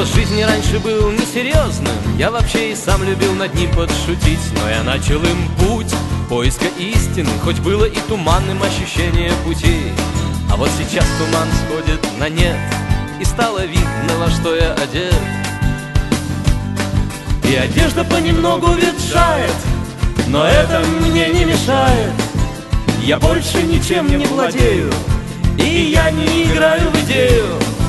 образ жизни раньше был несерьезным. Я вообще и сам любил над ним подшутить Но я начал им путь поиска истины Хоть было и туманным ощущение пути. А вот сейчас туман сходит на нет И стало видно, во что я одет. И одежда понемногу ветшает Но это мне не мешает. Я больше ничем не владею И я не играю в идею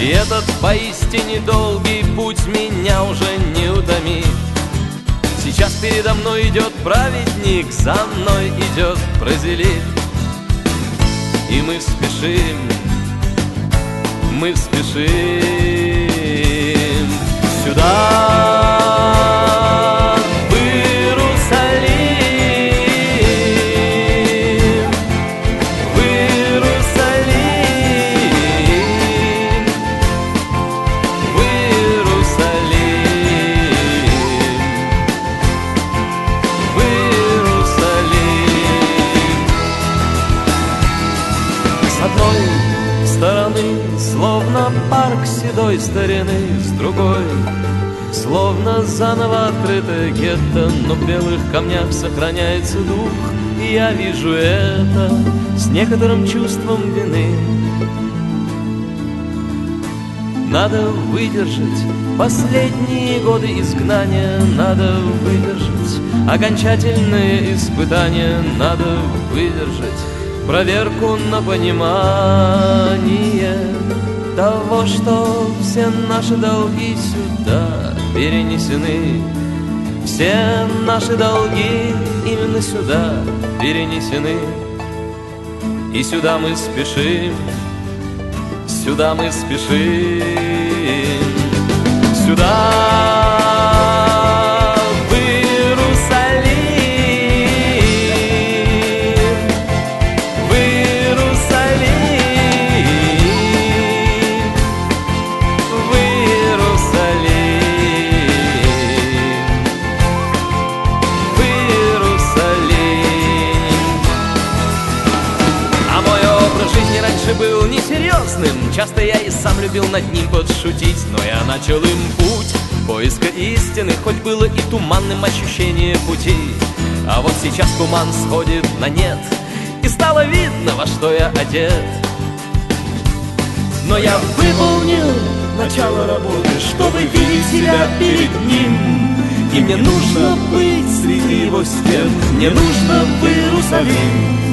И этот поистине долгий путь меня уже не утомит Сейчас передо мной идет праведник, за мной идет прозелит. И мы спешим, мы спешим стороны, словно парк седой старины, с другой Словно заново открытое гетто, но в белых камнях сохраняется дух. И я вижу это с некоторым чувством вины. Надо выдержать последние годы изгнания Надо выдержать окончательные испытания Надо выдержать проверку на понимание Того, что все наши долги сюда перенесены. Все наши долги именно сюда перенесены. И сюда мы спешим Сюда мы спешим, сюда был несерьезным. Часто я и сам любил над ним подшутить Но я начал им путь. Поиска истины Хоть было и туманным ощущение пути. А вот сейчас туман сходит на нет И стало видно, во что я одет. Но я выполнил начало работы Чтобы видеть себя перед ним. И мне нужно быть среди его стен Мне нужно в Иерусалим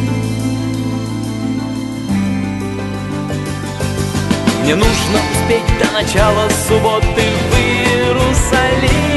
Мне нужно успеть до начала субботы в Иерусалим